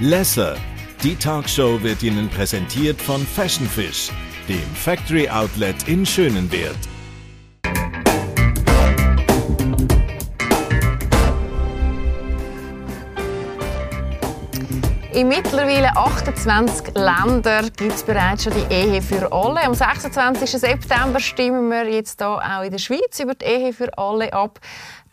Lesser. Die Talkshow wird Ihnen präsentiert von Fashion Fish, dem Factory Outlet in Schönenwert. In mittlerweile 28 Ländern gibt es bereits schon die Ehe für alle. Am 26. September stimmen wir jetzt hier auch in der Schweiz über die Ehe für alle ab.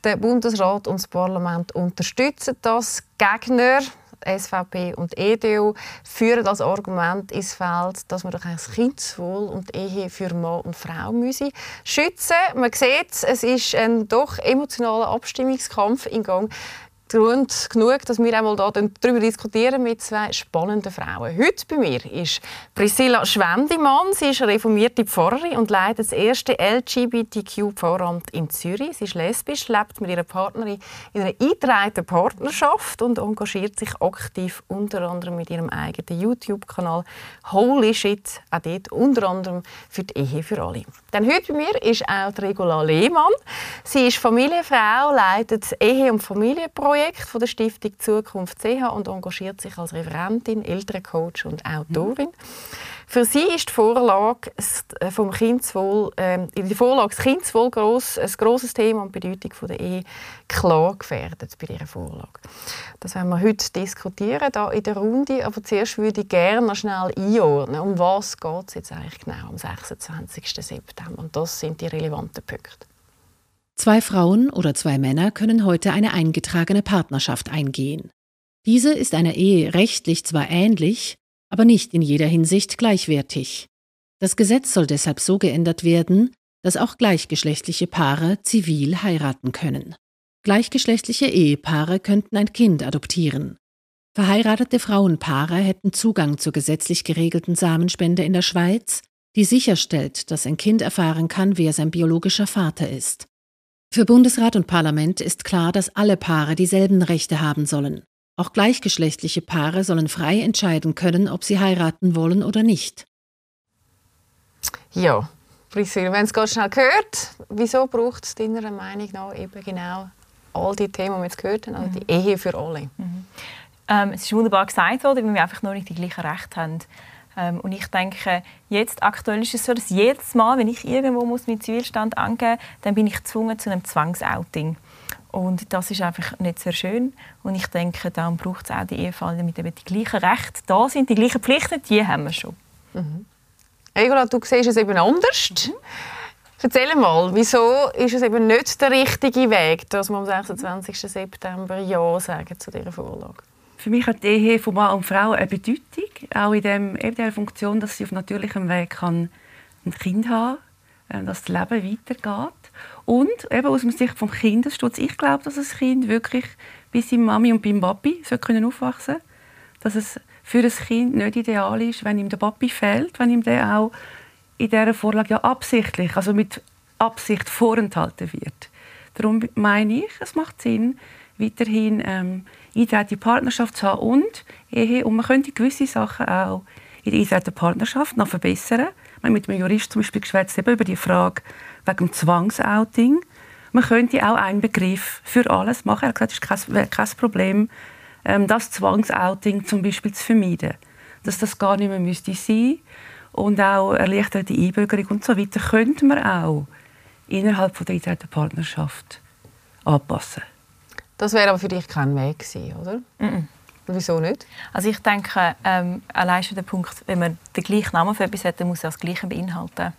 Der Bundesrat und das Parlament unterstützen das. Gegner SVP und EDU führen das Argument ins Feld, dass man doch das Kindeswohl und die Ehe für Mann und Frau müsse schützen. Man sieht, es ist ein doch emotionaler Abstimmungskampf in Gang. Grund genug, dass wir einmal darüber diskutieren mit zwei spannenden Frauen. Heute bei mir ist Priscilla Schwendimann. Sie ist reformierte Pfarrerin und leitet das erste LGBTQ-Pfarramt in Zürich. Sie ist lesbisch, lebt mit ihrer Partnerin in einer eingetragenen Partnerschaft und engagiert sich aktiv unter anderem mit ihrem eigenen YouTube-Kanal Holy Shit, auch dort unter anderem für die Ehe für alle. Dann heute bei mir ist auch Regula Lehmann. Sie ist Familienfrau, leitet das Ehe- und Familienprojekt Projekt von der Stiftung Zukunft CH und engagiert sich als Referentin, Elterncoach und Autorin. Für sie ist die Vorlage äh, vom Kindeswohl, äh, der Vorlage das Kindeswohl gross, ein grosses Thema und die Bedeutung von der Ehe klar gefährdet bei dieser Vorlage. Das werden wir heute diskutieren da in der Runde. Aber zuerst würde ich gerne noch schnell einordnen, um was geht es jetzt eigentlich genau am 26. September. Und das sind die relevanten Punkte. Zwei Frauen oder zwei Männer können heute eine eingetragene Partnerschaft eingehen. Diese ist einer Ehe rechtlich zwar ähnlich, aber nicht in jeder Hinsicht gleichwertig. Das Gesetz soll deshalb so geändert werden, dass auch gleichgeschlechtliche Paare zivil heiraten können. Gleichgeschlechtliche Ehepaare könnten ein Kind adoptieren. Verheiratete Frauenpaare hätten Zugang zur gesetzlich geregelten Samenspende in der Schweiz, die sicherstellt, dass ein Kind erfahren kann, wer sein biologischer Vater ist. Für Bundesrat und Parlament ist klar, dass alle Paare dieselben Rechte haben sollen. Auch gleichgeschlechtliche Paare sollen frei entscheiden können, ob sie heiraten wollen oder nicht. Ja, Priscilla, wenn es ganz schnell gehört, wieso braucht es deiner Meinung nach eben genau all die Themen, die wir jetzt gehört haben, also die mhm. Ehe für alle? Mhm. Ähm, es ist wunderbar gesagt worden, weil wir einfach noch nicht die gleichen Rechte haben. Ähm, und ich denke, jetzt aktuell ist es so, dass jedes Mal, wenn ich irgendwo muss mit Zivilstand angeben muss, dann bin ich gezwungen zu einem Zwangsouting. Und das ist einfach nicht sehr schön. Und ich denke, darum braucht es auch die Ehefälle, damit eben die gleichen Rechte da sind, die gleichen Pflichten, die haben wir schon. Mhm. Egola, du siehst es eben anders. Mhm. Erzähl mal, wieso ist es eben nicht der richtige Weg, dass wir am 26. September Ja sagen zu dieser Vorlage? Für mich hat die Ehe von Mann und Frau eine Bedeutung, auch in, dem, in der Funktion, dass sie auf natürlichem Weg kann ein Kind haben kann, äh, dass das Leben weitergeht. Und eben aus der Sicht des Kindesschutz, ich glaube, dass das Kind wirklich bei seiner Mami und beim Papi können aufwachsen Dass es für ein Kind nicht ideal ist, wenn ihm der Papi fehlt, wenn ihm der auch in dieser Vorlage ja absichtlich, also mit Absicht vorenthalten wird. Darum meine ich, es macht Sinn, weiterhin ähm, eingetragene Partnerschaft zu haben und Ehe. Und man könnte gewisse Sachen auch in der eingetragenen Partnerschaft noch verbessern. Wir haben mit einem Jurist zum Beispiel geschwätzt über die Frage wegen dem Zwangsouting. Man könnte auch einen Begriff für alles machen. Er hat gesagt, es ist kein, kein Problem, ähm, das Zwangsouting zum Beispiel zu vermeiden. Dass das gar nicht mehr müsste sein und auch erleichterte Einbürgerung und so weiter könnte man auch innerhalb von der eingetragenen Partnerschaft anpassen. Das wäre aber für dich kein Weg gewesen, oder? Mm. Wieso nicht? Also ich denke, ähm, allein schon der Punkt, wenn man den gleichen Namen für etwas hat, dann muss er das Gleiche beinhalten.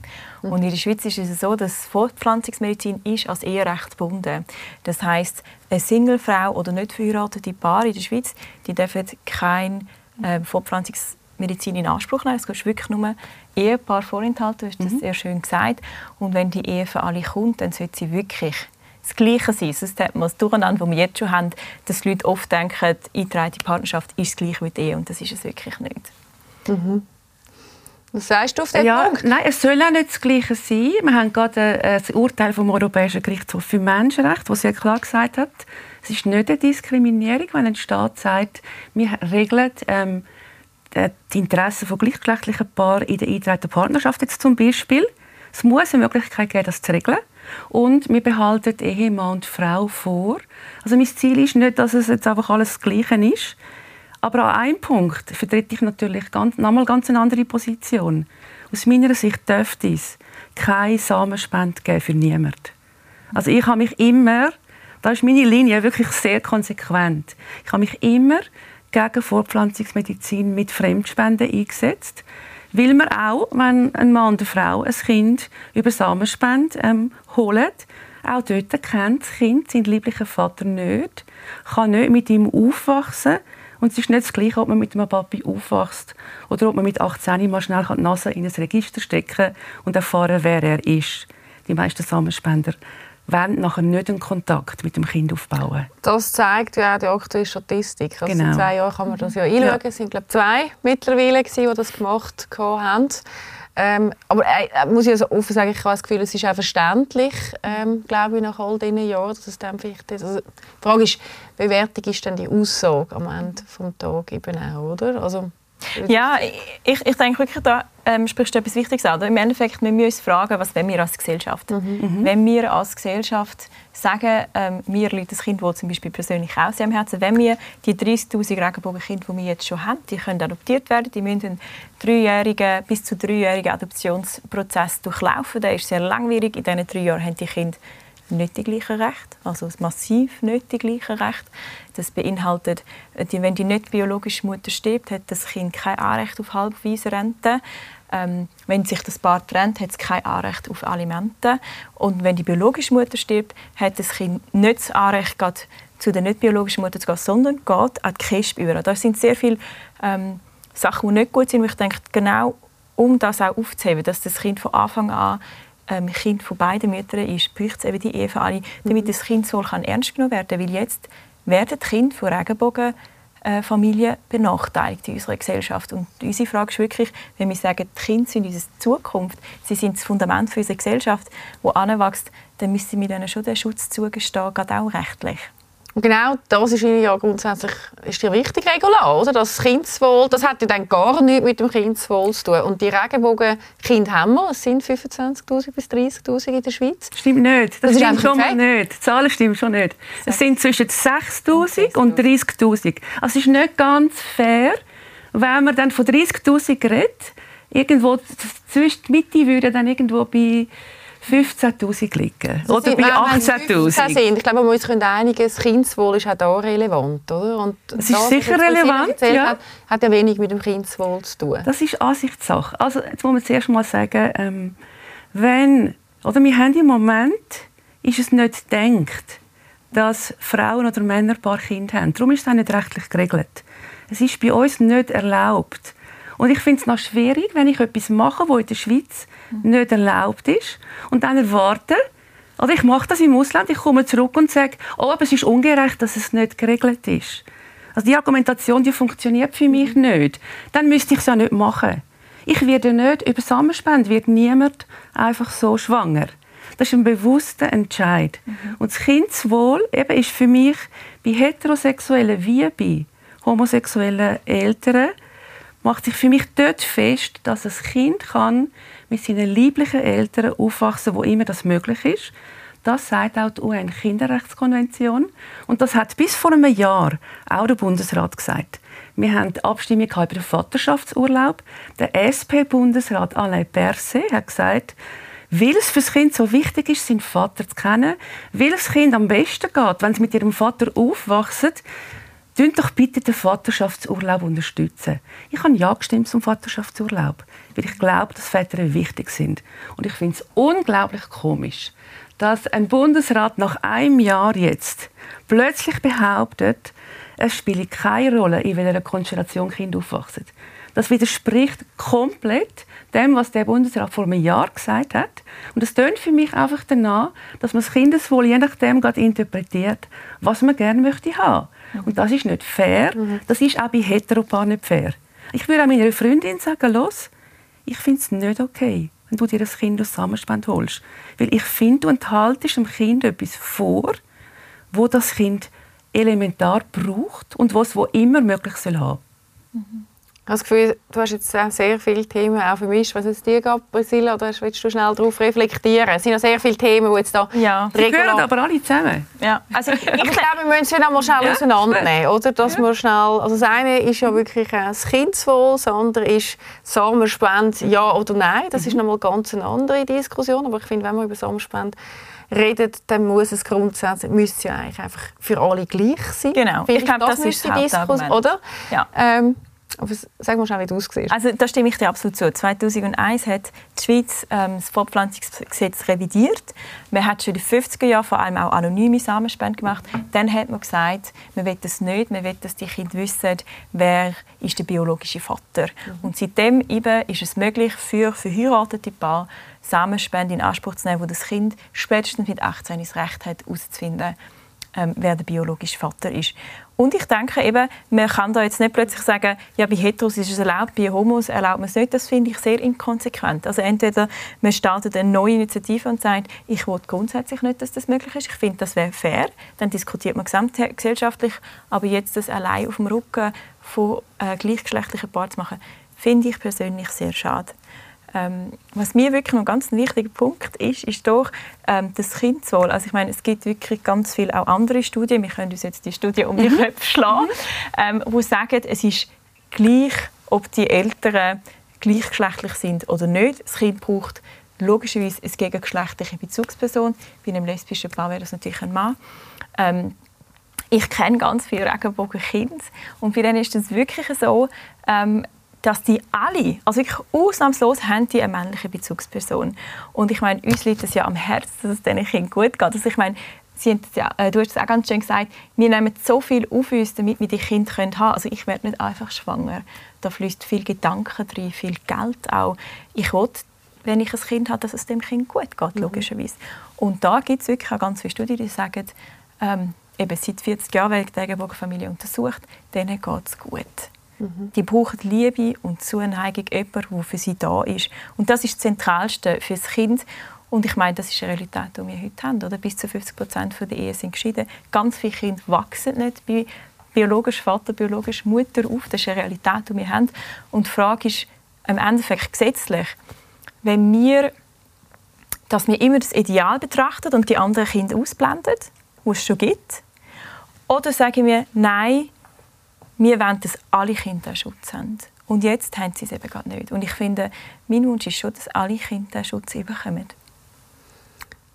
Mhm. Und in der Schweiz ist es so, dass Fortpflanzungsmedizin ist als Eherecht gebunden. Das heißt, eine Singlefrau oder nicht verheiratete Paar in der Schweiz, die dürfen keine äh, Fortpflanzungsmedizin in Anspruch nehmen. Es ist wirklich nur Ehepaar vorenthalten, du hast das mhm. sehr schön gesagt. Und wenn die Ehe für alle kommt, dann sollte sie wirklich das Gleiche sein. Sonst hat man das Durcheinander, das wir jetzt schon haben, dass die Leute oft denken, die eingetragene Partnerschaft ist das Gleiche wie die Ehe. Und das ist es wirklich nicht. Mhm. Was sagst du auf den ja, Punkt? Nein, es soll auch nicht das Gleiche sein. Wir haben gerade das Urteil vom Europäischen Gerichtshof für Menschenrechte, wo sehr klar gesagt hat, es ist nicht eine Diskriminierung, wenn ein Staat sagt, wir regeln ähm, die Interessen von gleichgeschlechtlichen Paaren in der eingetragenen Partnerschaft jetzt zum Beispiel. Es muss eine Möglichkeit geben, das zu regeln. Und wir behalten Ehemann und Frau vor. Also mein Ziel ist nicht, dass es jetzt einfach alles das Gleiche ist, Aber an einem Punkt vertrete ich natürlich ganz, nochmal ganz eine andere Position. Aus meiner Sicht dürfte es keine Samenspende geben für niemanden. Also ich habe mich immer, da ist meine Linie wirklich sehr konsequent, ich habe mich immer gegen Fortpflanzungsmedizin mit Fremdspenden eingesetzt, weil man auch, wenn ein Mann oder Frau ein Kind über Samenspende ähm, holt, auch dort kennt das Kind seinen lieblichen Vater nicht, kann nicht mit ihm aufwachsen und es ist nicht das Gleiche, ob man mit einem Papi aufwächst oder ob man mit 18 mal schnell die Nase in ein Register stecken kann und erfahren, wer er ist. Die meisten Samenspender wollen nachher nicht einen Kontakt mit dem Kind aufbauen. Das zeigt ja auch die aktuelle Statistik. Also genau. In zwei Jahren kann man das ja einschauen. Ja. Es sind glaube zwei mittlerweile, die das gemacht haben. Ähm, aber äh, muss ich also offen sagen, ich habe das Gefühl, es ist auch verständlich, ähm, glaube ich, nach all diesen Jahren, dass es dann vielleicht ist. Also, die Frage ist, wie wertig ist denn die Aussage am Ende des Tages eben auch, oder? Also, ja, ich, ich denke wirklich, da ähm, sprichst du etwas Wichtiges an. Im Endeffekt müssen wir uns fragen, was wollen wir als Gesellschaft? Mhm. Wenn wir als Gesellschaft sagen, ähm, mir liegt das Kind wohl zum Beispiel persönlich auch sehr am Herzen, wenn wir die 30'000 Regenbogenkinder, die wir jetzt schon haben, die können adoptiert werden, die müssen einen dreijährigen, bis zu dreijährigen Adoptionsprozess durchlaufen. Der ist sehr langwierig. In diesen drei Jahren haben die Kinder nicht die gleichen Rechte, also massiv nicht die gleichen Rechte. Das beinhaltet, wenn die nicht biologische Mutter stirbt, hat das Kind kein Anrecht auf halbweise Rente. Ähm, wenn sich das Paar trennt, hat es kein Anrecht auf Alimente. Und wenn die biologische Mutter stirbt, hat das Kind nicht das Anrecht, zu der nicht biologischen Mutter zu gehen, sondern geht an die KESB über. Da sind sehr viele ähm, Sachen, die nicht gut sind. Ich denke, genau um das auch aufzuheben, dass das Kind von Anfang an ähm, Kind von beiden Müttern ist, braucht es eben die Ehe für alle, damit das Kind so kann ernst genommen werden kann. Weil jetzt werden die Kinder von Regenbogenfamilien benachteiligt in unserer Gesellschaft. Und unsere Frage ist wirklich, wenn wir sagen, die Kinder sind unsere Zukunft, sie sind das Fundament für unsere Gesellschaft, die anwächst, dann müssen wir ihnen schon den Schutz zugestehen, gerade auch rechtlich. Und genau das ist Ihnen ja grundsätzlich ist dir wichtig, Regula, oder? Das Kindeswohl, das hat ja dann gar nichts mit dem Kindeswohl zu tun. Und die Regenbogenkinder haben wir, es sind 25'000 bis 30'000 in der Schweiz. Stimmt nicht, das, das stimmt schon mal nicht. Die Zahlen stimmen schon nicht. Es sind zwischen 6'000 und 30'000. Also es ist nicht ganz fair, wenn man dann von 30'000 redet, irgendwo zwischen die Mitte würde dann irgendwo bei 15'000 liegen. Oder bei 18'000. Ich glaube, wir uns einigen, das Kindeswohl ist auch da relevant. Oder? Und es ist sicher relevant, ja. Hat, hat, ja wenig mit dem Kindeswohl zu tun. Das ist Ansichtssache. Also, jetzt muss man zuerst mal sagen, ähm, wenn, oder wir haben im Moment, ist es nicht gedacht, dass Frauen oder Männer ein paar Kinder haben. Darum ist es auch nicht rechtlich geregelt. Es ist bei uns nicht erlaubt. Und ich finde es noch schwierig, wenn ich etwas mache, wo in der Schweiz nicht erlaubt ist. Und dann erwarten, oder ich mache das im Ausland, ich komme zurück und sage, oh, aber es ist ungerecht, dass es nicht geregelt ist. Also die Argumentation, die funktioniert für mich nicht. Dann müsste ich es ja nicht machen. Ich werde nicht, über Samenspende wird niemand einfach so schwanger. Das ist ein bewusster Entscheid. Mhm. Und das Kindeswohl eben ist für mich bei heterosexuellen wie bei homosexuellen Eltern macht sich für mich dort fest, dass ein Kind kann mit seinen lieblichen Eltern aufwachsen, wo immer das möglich ist. Das sagt auch die UN-Kinderrechtskonvention. Und das hat bis vor einem Jahr auch der Bundesrat gesagt. Wir haben die Abstimmung über den Vaterschaftsurlaub. Der SP-Bundesrat Alain Berset hat gesagt, weil es für das Kind so wichtig ist, seinen Vater zu kennen, weil es Kind am besten geht, wenn es mit ihrem Vater aufwachsen, Dünnt doch bitte den Vaterschaftsurlaub unterstützen. Ich habe ja gestimmt zum Vaterschaftsurlaub, weil ich glaube, dass Väter wichtig sind. Und ich finde es unglaublich komisch, dass ein Bundesrat nach einem Jahr jetzt plötzlich behauptet, es spiele keine Rolle, in welcher Konstellation Kinder aufwachsen. Das widerspricht komplett dem, was der Bundesrat vor einem Jahr gesagt hat. Und es tönt für mich einfach danach, dass man das Kindeswohl je nachdem interpretiert, was man gerne möchte haben. Und das ist nicht fair. Mhm. Das ist auch bei Heteropaaren nicht fair. Ich würde auch meiner Freundin sagen, los, ich finde es nicht okay, wenn du dir das Kind aus Samenspende holst. Weil ich finde, du enthaltest dem Kind etwas vor, wo das Kind elementar braucht und was wo immer möglich soll haben. Mhm. Ich habe das Gefühl, du hast jetzt sehr viele Themen auch vermischt. Was es dir geht, Priscilla, oder willst du schnell darauf reflektieren? Es sind ja sehr viele Themen, die jetzt da ja. Die gehören aber alle zusammen. Ja. Also, ich glaube, wir müssen sie noch mal schnell ja. auseinandernehmen, oder? Dass ja. wir schnell, also das eine ist ja wirklich das Kindeswohl, das andere ist Samenspende, ja oder nein. Das mhm. ist noch mal ganz eine andere Diskussion. Aber ich finde, wenn man über Samenspende redet, dann muss es grundsätzlich müsste ja eigentlich einfach für alle gleich sein. Genau. ich glaube, das, das ist die Diskussion, oder? Ja. Ähm, aber sag mal schnell, wie du aussiehst. Also da stimme ich dir absolut zu. 2001 hat die Schweiz ähm, das Fortpflanzungsgesetz revidiert. Man hat schon in den 50er Jahren vor allem auch anonyme Samenspende gemacht. Dann hat man gesagt, man will das nicht, man will, dass die Kinder wissen, wer ist der biologische Vater. Mhm. Und seitdem eben ist es möglich für verheiratete Paare Samenspende in Anspruch zu nehmen, wo das Kind spätestens mit 18 das Recht hat, herauszufinden, ähm, wer der biologische Vater ist. Und ich denke eben, man kann da jetzt nicht plötzlich sagen, ja, bei Heteros ist es erlaubt, bei Homos erlaubt man es nicht. Das finde ich sehr inkonsequent. Also entweder man startet eine neue Initiative und sagt, ich will grundsätzlich nicht, dass das möglich ist. Ich finde, das wäre fair. Dann diskutiert man gesamtgesellschaftlich. Aber jetzt das allein auf dem Rücken von äh, gleichgeschlechtlichen Paaren zu machen, finde ich persönlich sehr schade. Ähm, was mir wirklich ein ganz wichtiger Punkt ist, ist doch ähm, das Kindeswohl. Also ich meine, es gibt wirklich ganz viele auch andere Studien, wir können uns jetzt die Studie um die mhm. Köpfe schlagen, ähm, wo sagen, es ist gleich, ob die Eltern gleichgeschlechtlich sind oder nicht. Das Kind braucht logischerweise eine gegengeschlechtliche Bezugsperson. Bei einem lesbischen Paar wäre das natürlich ein Mann. Ähm, ich kenne ganz viele Regenbogenkinder und bei denen ist es wirklich so, ähm, dass die alle, also wirklich ausnahmslos, haben die eine männliche Bezugsperson. Und ich meine, uns liegt es ja am Herzen, dass es diesen Kindern gut geht. Also ich meine, Sie haben äh, du hast es auch ganz schön gesagt, wir nehmen so viel auf uns, damit wir die Kinder haben können. Also ich werde nicht einfach schwanger. Da fließt viel Gedanken drin, viel Geld auch. Ich will, wenn ich ein Kind habe, dass es dem Kind gut geht, mhm. logischerweise. Und da gibt es wirklich auch ganz viele Studien, die sagen, ähm, eben seit 40 Jahren wird die Regenbogenfamilie untersucht, denen geht es gut. Die brauchen Liebe und Zuneigung, jemand, der für sie da ist. Und das ist das Zentralste für das Kind. Und ich meine, das ist eine Realität, die wir heute haben. Oder? Bis zu 50 Prozent der Ehe sind geschieden. Ganz viele Kinder wachsen nicht bei biologischem Vater, biologischer Mutter auf. Das ist eine Realität, die wir haben. Und die Frage ist im Endeffekt gesetzlich, wenn wir, dass wir immer das Ideal betrachten und die anderen Kinder ausblenden, die es schon gibt, oder sagen wir, nein, wir wollen, dass alle Kinder Schutz haben. Und jetzt haben sie es eben gerade nicht. Und ich finde, mein Wunsch ist schon, dass alle Kinder Schutz bekommen.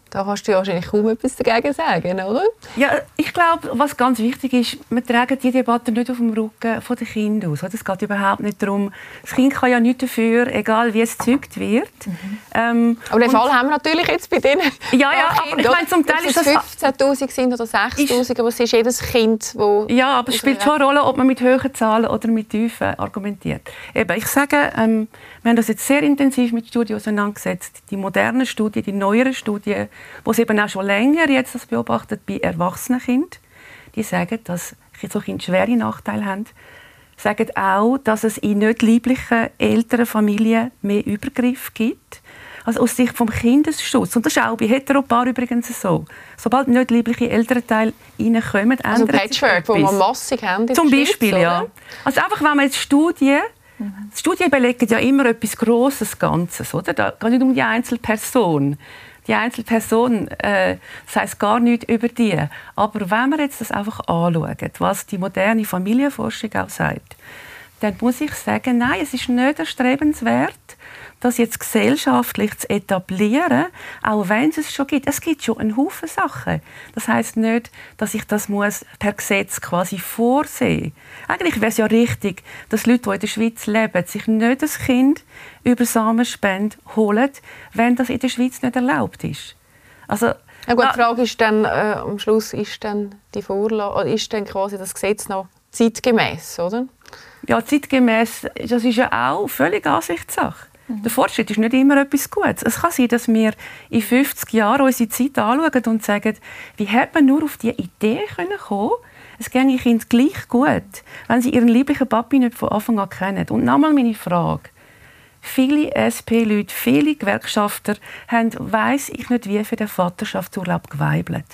Da kannst du ja wahrscheinlich kaum etwas dagegen sagen, oder? Ja, ich glaube, was ganz wichtig ist, wir tragen die Debatte nicht auf dem Rücken der Kinder aus. Es geht überhaupt nicht darum, das Kind kann ja nichts dafür, egal wie es gezeugt wird. Mhm. Ähm, aber den Fall haben wir natürlich jetzt bei denen. Ja, ja, aber ich meine, zum Teil ist das... 15'000 sind oder 6'000, aber es ist jedes Kind, wo... Ja, aber es spielt schon eine Rolle, ob man mit hohen Zahlen oder mit tiefen argumentiert. Eben, ich sage, ähm, wir haben das jetzt sehr intensiv mit Studien auseinandergesetzt. Die modernen Studien, die neueren Studien, wo es eben auch schon länger jetzt das beobachtet bei erwachsenen Kindern, die sagen, dass so Kinder schwere Nachteile haben, sagen auch, dass es in nicht lieblichen älteren Familien mehr Übergriff gibt. Also aus Sicht vom Kindesschutz. Und das ist auch bei Heteropaaren übrigens so. Sobald nicht liebliche Elternteile reinkommen, also Patchwork, wo man massig haben Zum Beispiel, Schweiz, ja. Also einfach, wenn man jetzt Studien Mhm. Studien belegen ja immer etwas Grosses Ganzes, oder? Da geht nicht um die Einzelperson. Die Einzelperson, äh, heißt gar nichts über die. Aber wenn wir jetzt das einfach anschauen, was die moderne Familienforschung auch sagt, dann muss ich sagen, nein, es ist nicht erstrebenswert, das jetzt gesellschaftlich zu etablieren, auch wenn es es schon gibt. Es gibt schon einen Haufen Sachen. Das heißt nicht, dass ich das muss per Gesetz quasi vorsehen. Eigentlich wäre es ja richtig, dass Leute, die in der Schweiz leben, sich nicht das Kind über Samenspende holen, wenn das in der Schweiz nicht erlaubt ist. Also ja gut, die Frage ist dann, äh, am Schluss ist dann die Vorlage, ist dann quasi das Gesetz noch zeitgemäß, oder? Ja, zeitgemäß, das ist ja auch völlig Ansichtssache. Mhm. Der Fortschritt ist nicht immer etwas Gutes. Es kann sein, dass wir in 50 Jahren unsere Zeit anschauen und sagen, wie hätte man nur auf die Idee kommen können, es ginge Kindern gleich gut, wenn sie ihren lieblichen Papi nicht von Anfang an kennen. Und nochmal meine Frage. Viele SP-Leute, viele Gewerkschafter haben, weiss ich nicht wie, für den Vaterschaftsurlaub geweibelt.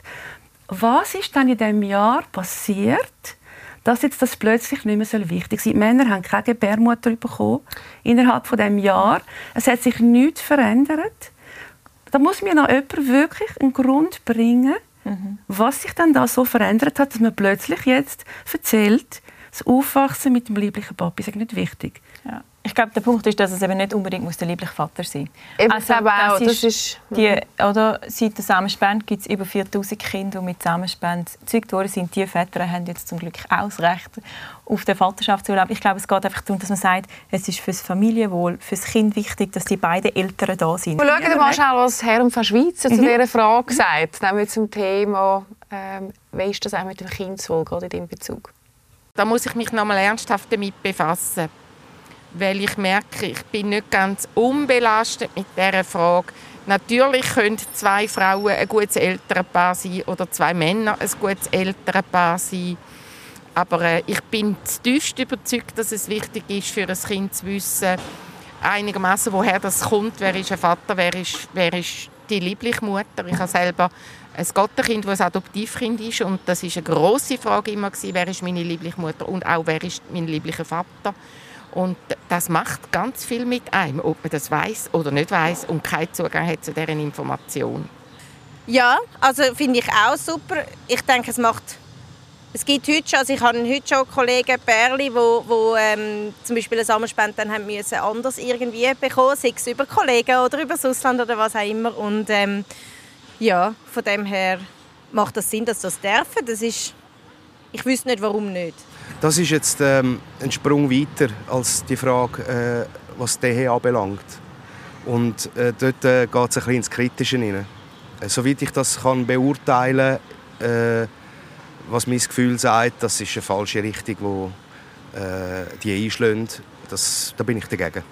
Was ist dann in diesem Jahr passiert, dass jetzt das plötzlich nicht mehr wichtig sein soll. Die Männer haben keine Gebärmutter bekommen innerhalb von dem Jahr. Es hat sich nichts verändert. Da muss mir noch jemand wirklich einen Grund bringen, mhm. was sich dann da so verändert hat, dass man plötzlich jetzt erzählt, das Aufwachsen mit dem lieblichen Papi ist nicht wichtig. Ich glaube, der Punkt ist, dass es eben nicht unbedingt muss der liebliche Vater sein muss. Also, auch, das ist, die, oder, seit der Samenspende gibt es über 4000 Kinder, die mit Samenspende gezeugt worden sind. Die Väter haben jetzt zum Glück auch das Recht auf den Vaterschaftsurlaub. Ich glaube, es geht einfach darum, dass man sagt, es ist für das Familienwohl, für das Kind wichtig, dass die beiden Eltern da sind. Wir schauen mal schnell, was Herr und Frau Schweizer mhm. zu dieser Frage mhm. sagt. Nämlich zum Thema, ähm, wie ist das auch mit dem Kindeswohl in diesem Bezug? Da muss ich mich noch mal ernsthaft damit befassen weil ich merke, ich bin nicht ganz unbelastet mit dieser Frage. Natürlich können zwei Frauen ein gutes Elternpaar sein oder zwei Männer ein gutes Elternpaar sein. Aber äh, ich bin tiefst überzeugt, dass es wichtig ist, für ein Kind zu wissen, einigermaßen woher das kommt, wer ist ein Vater, wer ist, wer ist die liebliche Mutter. Ich habe selber ein Gotterkind, das ein Adoptivkind ist und das ist eine große Frage immer gewesen, wer ist meine liebliche Mutter und auch wer ist mein lieblicher Vater. Und das macht ganz viel mit einem, ob man das weiß oder nicht weiß und keinen Zugang hat zu deren Information. Ja, also finde ich auch super. Ich denke, es macht es gibt heute schon, also ich habe heute schon Kollegen, Berli, wo, wo ähm, zum Beispiel eine Sammelspende dann haben müssen anders irgendwie bekommen, sei es über Kollegen oder über das Ausland oder was auch immer. Und ähm, ja, von dem her macht das Sinn, dass das dürfen. Das ist, ich wüsste nicht, warum nicht. Das ist jetzt ähm, ein Sprung weiter als die Frage, äh, was die Ehe anbelangt. Und äh, dort äh, geht es ein bisschen ins Kritische hinein. Äh, soweit ich das kann beurteilen kann, äh, was mein Gefühl sagt, das ist eine falsche Richtung, wo äh, die einschlägt. Das, da bin ich dagegen.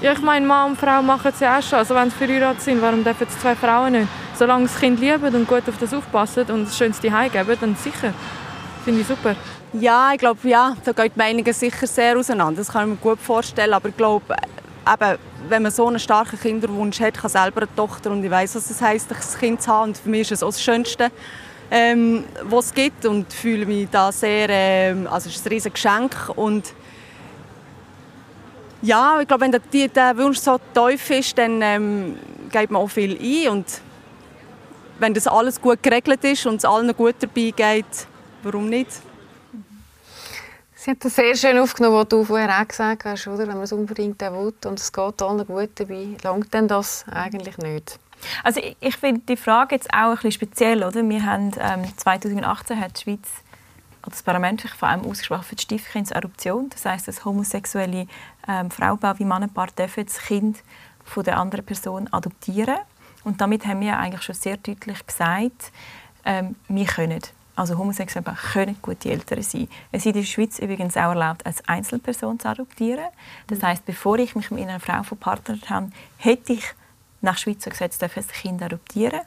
Ja, ich meine, Mann und Frau machen es ja auch schon. Also wenn sie verheiratet sind, warum dürfen es zwei Frauen nicht? Solange das Kind lieben und gut auf das aufpassen und das Schönste heimgeben, dann sicher. Finde ich super. Ja, ich glaube, ja, da gehen die Meinungen sicher sehr auseinander. Das kann ich mir gut vorstellen. Aber ich glaube, eben, wenn man so einen starken Kinderwunsch hat, kann selber eine Tochter und ich weiß, was es heisst, ein Kind zu haben. Und für mich ist es auch das Schönste, ähm, was es gibt und fühle mich da sehr, ähm, also es ist ein riesiges Geschenk und ja, ich glaube, wenn der, der Wunsch so tief ist, dann ähm, geht man auch viel ein und wenn das alles gut geregelt ist und es allen gut dabei geht, warum nicht? Sie hat das sehr schön aufgenommen, was du vorher auch gesagt hast, oder? wenn man es unbedingt will und es geht allen gut dabei, langt denn das eigentlich nicht? Also ich, ich finde die Frage jetzt auch ein bisschen speziell. Oder? Wir haben, ähm, 2018 hat die Schweiz das Parlament sich vor allem ausgesprochen für die Stiefkindsadoption. Das heißt, dass homosexuelle ähm, Frauenpaar wie Mannenpaar dürfen das Kind von der anderen Person adoptieren. Und damit haben wir eigentlich schon sehr deutlich gesagt, ähm, wir können also Homosexuelle können gute Eltern sein. Es ist in der Schweiz übrigens auch erlaubt, als Einzelperson zu adoptieren. Das heißt, bevor ich mich mit einer Frau verpartnert habe, hätte ich nach Schweizer Gesetz ein Kind adoptieren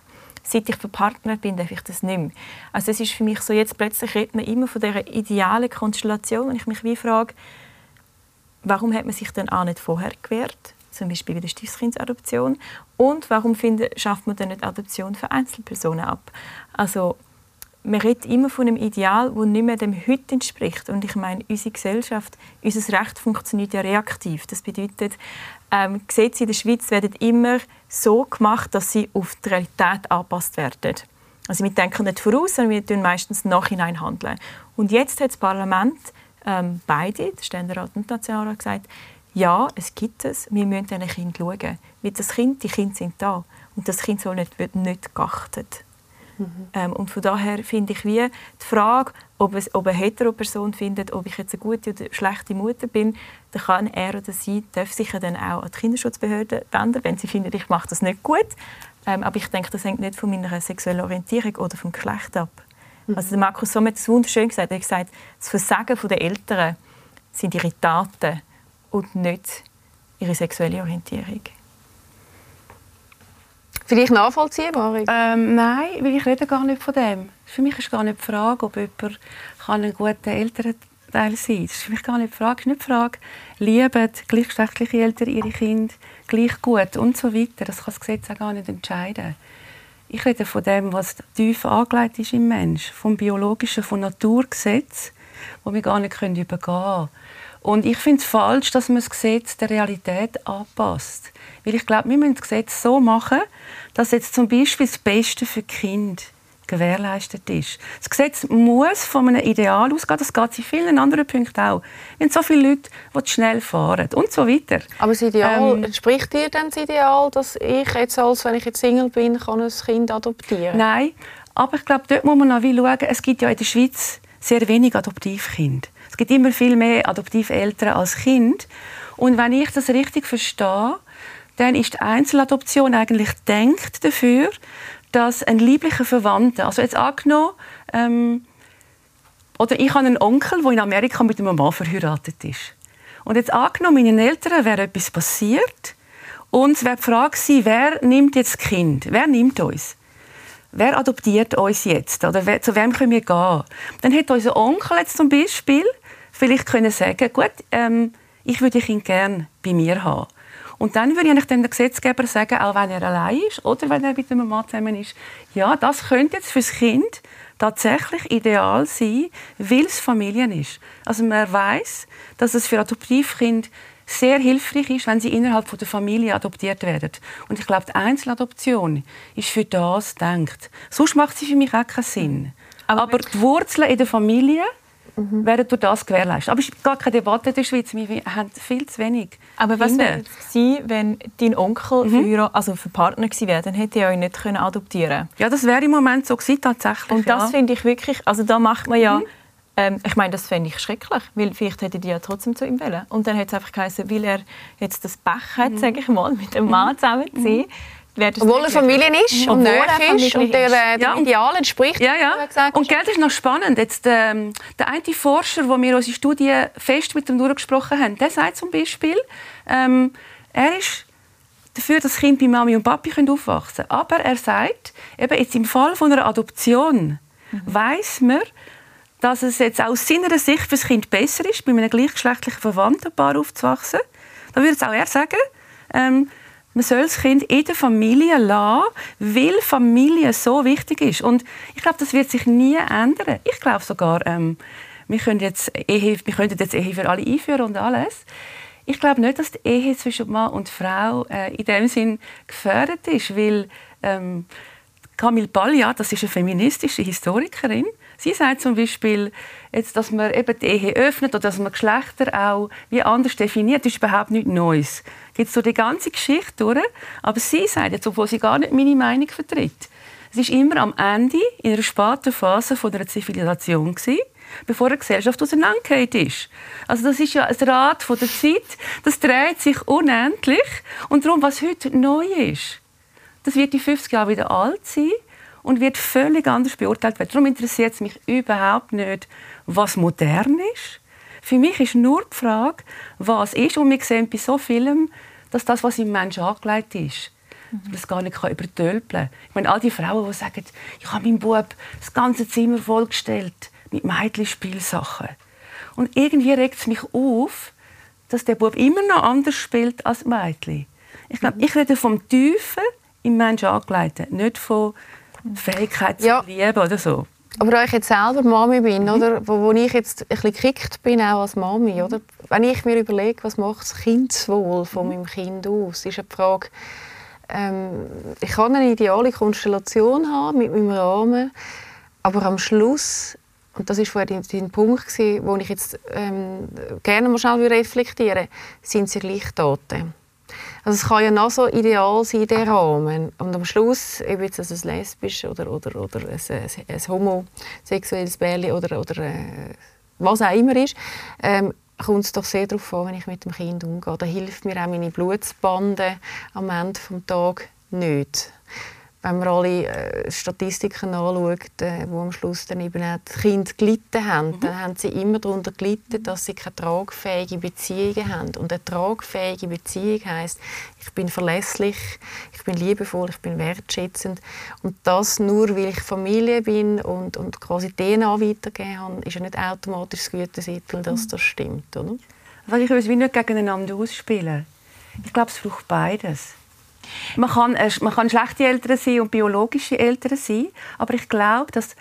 Seit ich verpartnert bin, darf ich das nicht mehr. Also es ist für mich so, jetzt plötzlich redet man immer von dieser idealen Konstellation und ich mich wie frage, warum hat man sich denn auch nicht vorher gewehrt? Zum Beispiel bei der Stiefkindsadoption. Und warum findet, schafft man dann nicht Adoption für Einzelpersonen ab? Also man redet immer von einem Ideal, das nicht mehr dem Heute entspricht. Und ich meine, unsere Gesellschaft, unser Recht funktioniert ja reaktiv. Das bedeutet, ähm, Gesetze in der Schweiz werden immer so gemacht, dass sie auf die Realität angepasst werden. Also wir denken nicht voraus, sondern wir tun meistens nachhinein handeln. Und jetzt hat das Parlament, ähm, beide, der Ständerat und der Nationalrat, gesagt, ja, es gibt es, wir müssen diesen Kind schauen. Weil das Kind, die Kinder sind da. Und das Kind soll nicht, wird nicht geachtet. Mhm. Ähm, und von daher finde ich wie die Frage, ob, es, ob eine Hetero-Person findet, ob ich jetzt eine gute oder schlechte Mutter bin, dann kann er oder sie darf sich dann auch an die Kinderschutzbehörde wenden, wenn sie findet, ich mache das nicht gut. Ähm, aber ich denke, das hängt nicht von meiner sexuellen Orientierung oder vom Geschlecht ab. Mhm. Also Markus Somm hat es wunderschön gesagt. Er hat gesagt, das Versagen der Eltern sind ihre Taten und nicht ihre sexuelle Orientierung. Vielleicht nachvollziehbar? Ähm, nein, weil ich rede gar nicht von dem. Für mich ist gar nicht die Frage, ob jemand ein guter Elternteil sein kann. Das ist für mich gar nicht die Frage. Es ist nicht die Frage, lieben gleichgeschlechtliche Eltern ihre Kinder gleich gut und so weiter. Das kann das Gesetz auch gar nicht entscheiden. Ich rede von dem, was tief angelegt ist im Mensch, vom biologischen, vom Naturgesetz. wo wir gar nicht übergehen können. Und ich finde es falsch, dass man das Gesetz der Realität anpasst. Weil ich glaube, wir müssen das Gesetz so machen, dass jetzt zum Beispiel das Beste für Kind gewährleistet ist. Das Gesetz muss von einem Ideal ausgehen. Das geht in vielen anderen Punkten auch. Wir haben so viele Leute, die schnell fahren und so weiter. Aber das Ideal, ähm, entspricht dir denn das Ideal, dass ich jetzt, als wenn ich jetzt Single bin, kann ein Kind adoptieren Nein, aber ich glaube, dort muss man noch schauen, es gibt ja in der Schweiz sehr wenig Adoptivkinder. Es gibt immer viel mehr Adoptiveltern als Kind. Und wenn ich das richtig verstehe, dann ist die Einzeladoption eigentlich denkt dafür, dass ein lieblicher Verwandter, also jetzt angenommen, ähm, oder ich habe einen Onkel, der in Amerika mit einem Mann verheiratet ist. Und jetzt angenommen, meinen Eltern wäre etwas passiert und es wäre die Frage gewesen, wer nimmt jetzt das Kind? Wer nimmt uns? Wer adoptiert uns jetzt? Oder zu wem können wir gehen? Dann hätte unser Onkel jetzt zum Beispiel vielleicht können sagen, gut, ähm, ich würde Kind gerne bei mir haben. Und dann würde ich dem Gesetzgeber sagen, auch wenn er allein ist oder wenn er mit einem Mann zusammen ist, ja, das könnte jetzt fürs Kind tatsächlich ideal sein, weil es Familien ist. Also man weiß, dass es für Adoptivkind sehr hilfreich ist, wenn sie innerhalb der Familie adoptiert werden. Und ich glaube, die Einzeladoption ist für das gedacht. Sonst macht sie für mich auch keinen Sinn. Aber, Aber die Wurzeln in der Familie mhm. werden durch das gewährleistet. Aber es ist gar keine Debatte in der Schweiz. Wir haben viel zu wenig. Aber was wäre es wenn dein Onkel mhm. für, also für Partner gewesen wäre? Dann hätte er euch nicht können adoptieren Ja, das wäre im Moment so gewesen, tatsächlich. Und das ja. finde ich wirklich, also da macht man ja... Mhm. Ähm, ich meine, das fände ich schrecklich, weil vielleicht hätte die ja trotzdem zu ihm wollen. Und dann hätte es einfach geheißen, weil er jetzt das Pech hat, mhm. sage ich mal, mit dem Mann zusammen zu sein, obwohl er Familie ist und näher ist und der, äh, der ja. Ideal entspricht. Ja, ja. Und Geld ist noch spannend. Jetzt, ähm, der eine Forscher, wo wir unsere Studie fest mit ihm durchgesprochen haben, der sagt zum Beispiel, ähm, er ist dafür, dass Kinder bei Mami und Papi aufwachsen können. Aber er sagt, eben jetzt im Fall von einer Adoption mhm. weiß man, dass es jetzt aus seiner Sicht für das Kind besser ist, bei einem gleichgeschlechtlichen verwandten Paar aufzuwachsen. Da würde es auch er sagen, ähm, man soll das Kind in der Familie lassen, weil Familie so wichtig ist. Und ich glaube, das wird sich nie ändern. Ich glaube sogar, ähm, wir, können jetzt Ehe, wir könnten jetzt Ehe für alle einführen und alles. Ich glaube nicht, dass die Ehe zwischen Mann und Frau äh, in dem Sinn gefördert ist, weil ähm, Camille Paglia, das ist eine feministische Historikerin, Sie sagt zum Beispiel, jetzt, dass man eben die Ehe öffnet oder dass man Geschlechter auch wie anders definiert, ist überhaupt nichts Neues. Geht so die ganze Geschichte durch. Aber sie sagt jetzt, obwohl sie gar nicht meine Meinung vertritt, es ist immer am Ende, in einer späten Phase von einer Zivilisation gewesen, bevor eine Gesellschaft auseinandergefallen ist. Also das ist ja ein Rad von der Zeit, das dreht sich unendlich. Und darum, was heute neu ist, das wird in 50 Jahren wieder alt sein und wird völlig anders beurteilt werden. Darum interessiert es mich überhaupt nicht, was modern ist. Für mich ist nur die Frage, was ist. Und wir sehen bei so vielem, dass das, was im Menschen angelegt ist, mhm. das gar nicht übertölpeln kann. Ich meine, all die Frauen, die sagen, ich habe meinem Bub das ganze Zimmer vollgestellt mit Mädchenspielsachen. Und irgendwie regt es mich auf, dass der Bub immer noch anders spielt als Mädchen. Ich glaube, mhm. ich rede vom Tiefen im Menschen angelegten, nicht von Fähigkeit zu ja. lieben oder so. Aber da ich jetzt selber Mami bin, mhm. oder, wo, wo ich jetzt ein bisschen gekickt bin, auch als Mami, oder, wenn ich mir überlege, was macht das Kindeswohl von mhm. meinem Kind aus, ist eine Frage, ähm, ich kann eine ideale Konstellation haben mit meinem Rahmen, aber am Schluss und das war vorher dein Punkt, gewesen, wo ich jetzt ähm, gerne mal schnell reflektieren sind sie gleich Taten. Also es kann ja noch so ideal sein, der Rahmen. Und am Schluss, ob jetzt ein lesbisch oder, oder, oder ein, ein, ein homosexuelles Bärli oder, oder äh, was auch immer ist, ähm, kommt es doch sehr darauf an, wenn ich mit dem Kind umgehe. Da hilft mir auch meine Blutsbande am Ende des Tages nicht wenn man alle äh, Statistiken anschaut, äh, wo am Schluss dann eben auch die Kinder gelitten haben, mhm. dann haben sie immer darunter gelitten, dass sie keine tragfähige Beziehungen haben. Und eine tragfähige Beziehung heißt, ich bin verlässlich, ich bin liebevoll, ich bin wertschätzend. Und das nur, weil ich Familie bin und, und quasi DNA weitergeben habe, ist ja nicht automatisch das Gütesiegel, dass mhm. das stimmt. Oder? Also ich will es wie nicht gegeneinander ausspielen. Ich glaube, es braucht beides. Man kann, man kann schlechte Eltern sein und biologische Eltern sein, aber ich glaube, dass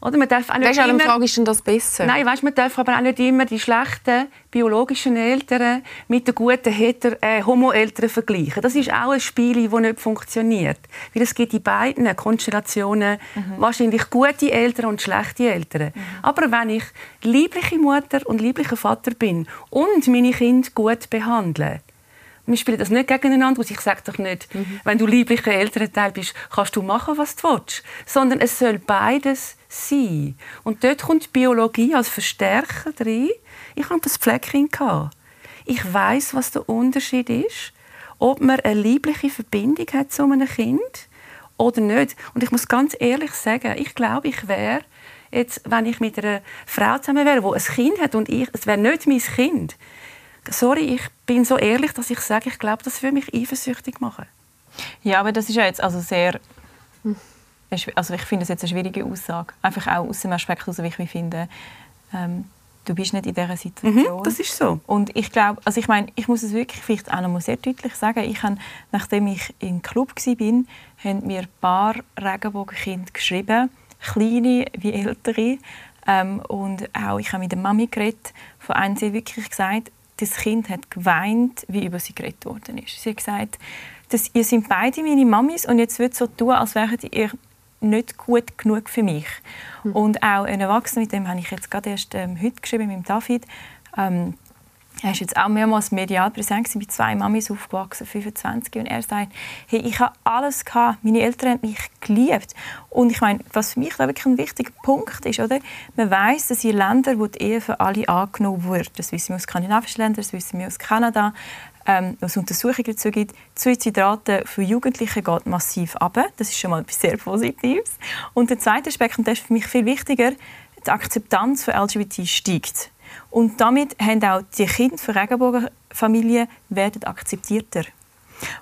Oder man darf auch nicht Weißt immer... Frage ist denn das besser? Nein, weißt, man darf aber auch nicht immer die schlechten biologischen Eltern mit den guten Heter äh, Homo-Eltern vergleichen. Das ist auch ein Spiel, das nicht funktioniert. Weil es gibt in beiden Konstellationen wahrscheinlich gute Eltern und schlechte Eltern. Aber wenn ich liebliche Mutter und lieblicher Vater bin und meine Kinder gut behandle, wir spielen das nicht gegeneinander aus. Ich sage doch nicht, wenn du lieblicher Elternteil bist, kannst du machen, was du willst. Sondern es soll beides sein. Und dort kommt die Biologie als Verstärker rein. Ich habe das Fleckchen. gehabt. Ich weiß, was der Unterschied ist, ob man eine liebliche Verbindung hat zu einem Kind oder nicht. Und ich muss ganz ehrlich sagen, ich glaube, ich wäre jetzt, wenn ich mit einer Frau zusammen wäre, die ein Kind hat und ich, es wäre nicht mein Kind, sorry, ich bin so ehrlich, dass ich sage, ich glaube, das würde mich eifersüchtig machen. Ja, aber das ist ja jetzt also sehr... Also ich finde es jetzt eine schwierige Aussage. Einfach auch aus dem Aspekt heraus, wie ich finde, ähm, du bist nicht in dieser Situation. Mhm, das ist so. Und ich glaube, also ich meine, ich muss es wirklich vielleicht auch noch mal sehr deutlich sagen, ich habe, nachdem ich im Club war, haben mir ein paar Regenbogenkinder geschrieben, kleine wie ältere. Ähm, und auch ich habe mit der Mami geredet. Von einem sie wirklich gesagt, das Kind hat geweint, wie über sie geredet worden ist. Sie hat gesagt, dass ihr sind beide meine Mamis und jetzt wird so tun, als wären ihr nicht gut genug für mich. Und auch ein Erwachsener, mit dem habe ich jetzt gerade erst ähm, heute geschrieben, mit dem David, ähm, er ist jetzt auch mehrmals medial präsent mit zwei Mamis aufgewachsen, 25, und er sagt, hey, ich habe alles gehabt, meine Eltern haben mich geliebt. Und ich meine, was für mich da wirklich ein wichtiger Punkt ist, oder? Man weiß, dass in Ländern, wo die Ehe für alle angenommen wird, das wissen wir aus skandinavischen Ländern, das wissen wir aus Kanada, ähm, was Untersuchungen dazu gibt, die Suizidrate für Jugendliche geht massiv ab. Das ist schon mal etwas sehr Positives. Und der zweite Aspekt, und das ist für mich viel wichtiger, die Akzeptanz für LGBT steigt. Und damit haben auch die Kinder von Regenbogenfamilien werden akzeptierter.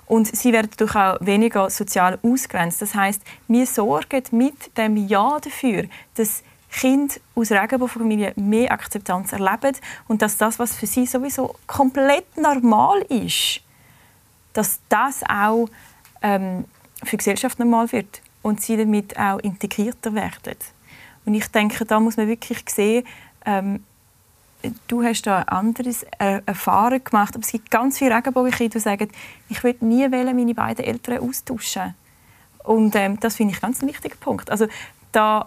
Und sie werden dadurch auch weniger sozial ausgrenzt. Das heißt, wir sorgen mit dem Ja dafür, dass Kinder aus Regenbogenfamilien mehr Akzeptanz erleben und dass das, was für sie sowieso komplett normal ist, dass das auch ähm, für die Gesellschaft normal wird und sie damit auch integrierter werden. Und ich denke, da muss man wirklich sehen, ähm, du hast da ein anderes äh, Erfahrung gemacht, aber es gibt ganz viele Regenbogenkinder, die sagen, ich will nie wollen, meine beiden Eltern austauschen. Und ähm, das finde ich ganz ein wichtiger Punkt. Also da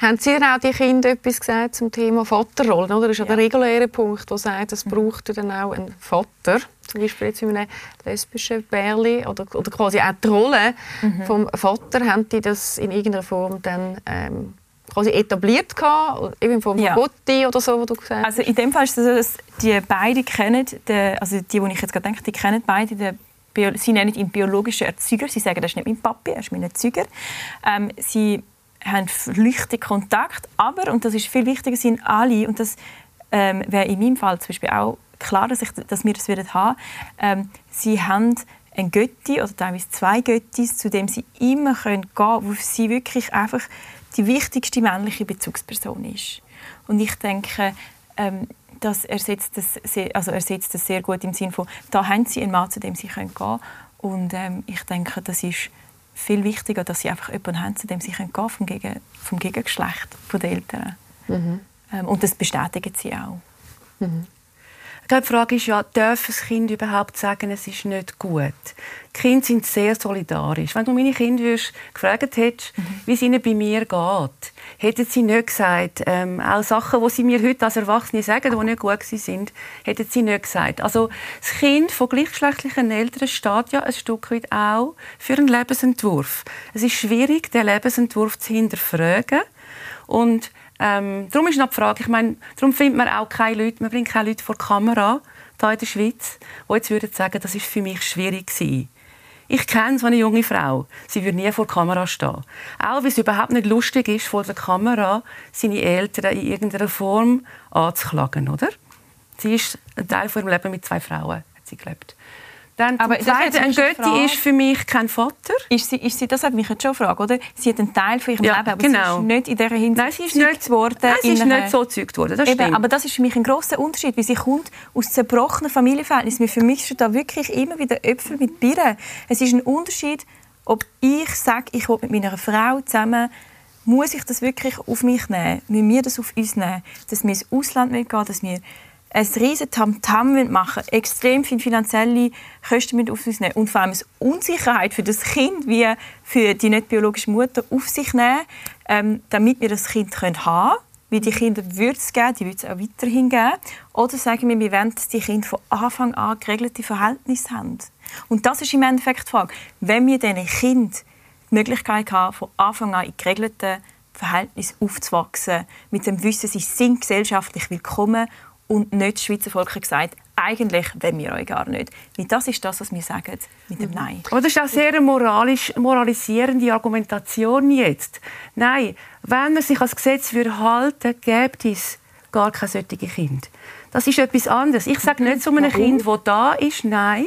haben Sie auch die Kinder etwas gesagt zum Thema Vaterrollen? Oder? Das ist ja, der reguläre Punkt, der sagt, es braucht dann auch einen Vater. Zum Beispiel jetzt in einem lesbischen Bärli oder, oder quasi auch die Rolle mhm. vom Vater. Haben die das in irgendeiner Form dann ähm, quasi etabliert gehabt, eben von Ja. Gotti oder so, wo du gesagt hast? Also in dem Fall ist es so, dass die beide kennen, den, also die, die ich jetzt gerade denke, die kennen beide den Bio, Sie nennen ihn biologischen Erzeuger. Sie sagen, das ist nicht mein Papi, er ist mein Erzeuger. Ähm, sie haben flüchtig Kontakt, aber, und das ist viel wichtiger, sind alle, und das ähm, wäre in meinem Fall zum Beispiel auch klar, dass, ich, dass wir das haben, ähm, sie haben ein Götti oder teilweise zwei Göttis, zu dem sie immer gehen können, wo sie wirklich einfach die wichtigste männliche Bezugsperson ist. Und ich denke, ähm, das ersetzt das, sehr, also ersetzt das sehr gut im Sinne von, da haben sie einen Mann, zu dem sie gehen können. Und ähm, ich denke, das ist viel wichtiger, dass sie einfach jemanden haben, zu dem sie gehen können, vom, Gegen, vom Gegengeschlecht von den Eltern. Mhm. Ähm, und das bestätigen sie auch. Glaube, Die Frage ist ja, darf ein Kind überhaupt sagen, es ist nicht gut? Die Kinder sind sehr solidarisch. Wenn du meine Kinder würdest, gefragt hättest, wie es ihnen bei mir geht, hätten sie nicht gesagt, ähm, auch Sachen, die sie mir heute als Erwachsene sagen, die nicht gut sind, hätten sie nicht gesagt. Also das Kind von gleichgeschlechtlichen Eltern steht ja ein Stück weit auch für einen Lebensentwurf. Es ist schwierig, den Lebensentwurf zu hinterfragen. Und ähm, darum ist noch die Frage, ich meine, darum findet man auch keine Leute, man bringt keine Leute vor die Kamera hier in der Schweiz, die jetzt würden sagen, das ist für mich schwierig gewesen. Ich kenne so eine junge Frau. Sie würde nie vor der Kamera stehen. Auch weil es überhaupt nicht lustig ist, vor der Kamera seine Eltern in irgendeiner Form anzuklagen, oder? Sie ist ein Teil von ihrem Leben mit zwei Frauen, hat sie gelebt. Dann Aber zweite, ist ein Götti ist für mich kein Vater. Ist sie, ist sie, das hat mich jetzt schon gefragt, oder? Sie hat einen Teil von ihrem Ja, Leben, aber genau. sie ist nicht in dieser Hinsicht Nein, sie ist nicht- worden. Nein, sie ist nicht so gezeugt worden, das Eben, aber das ist für mich ein großer Unterschied, weil sie kommt aus zerbrochenen Familienverhältnissen. Für mich sind da wirklich immer wieder Äpfel mit Birnen. Es ist ein Unterschied, ob ich sage, ich will mit meiner Frau zusammen muss ich das wirklich auf mich nehmen? Müssen wir das auf uns nehmen? Dass wir ins Ausland gehen dass wir ein riesen Tamtam machen extrem viele finanzielle Kosten mit auf uns nehmen und vor allem eine Unsicherheit für das Kind wie für die nicht biologische Mutter auf sich nehmen, ähm, damit wir das Kind haben können. Weil die Kinder würde es geben, die würde es auch weiterhin geben. Oder sagen wir, wir wollen, dass die Kinder von Anfang an geregelte Verhältnisse haben. Und das ist im Endeffekt die Frage. Wenn wir diesen Kindern die Möglichkeit haben, von Anfang an in geregelten Verhältnissen aufzuwachsen, mit dem Wissen, sie sind gesellschaftlich willkommen und nicht das Schweizer Volk hat gesagt, eigentlich wollen wir euch gar nicht. Weil das ist das, was wir sagen mit dem Nein. Aber das ist auch sehr eine moralisch, moralisierende Argumentation jetzt. Nein, wenn man sich als Gesetz würde halten gibt es gar keine solche Kind. Das ist etwas anderes. Ich sage nicht zu einem Kind, das da ist, nein.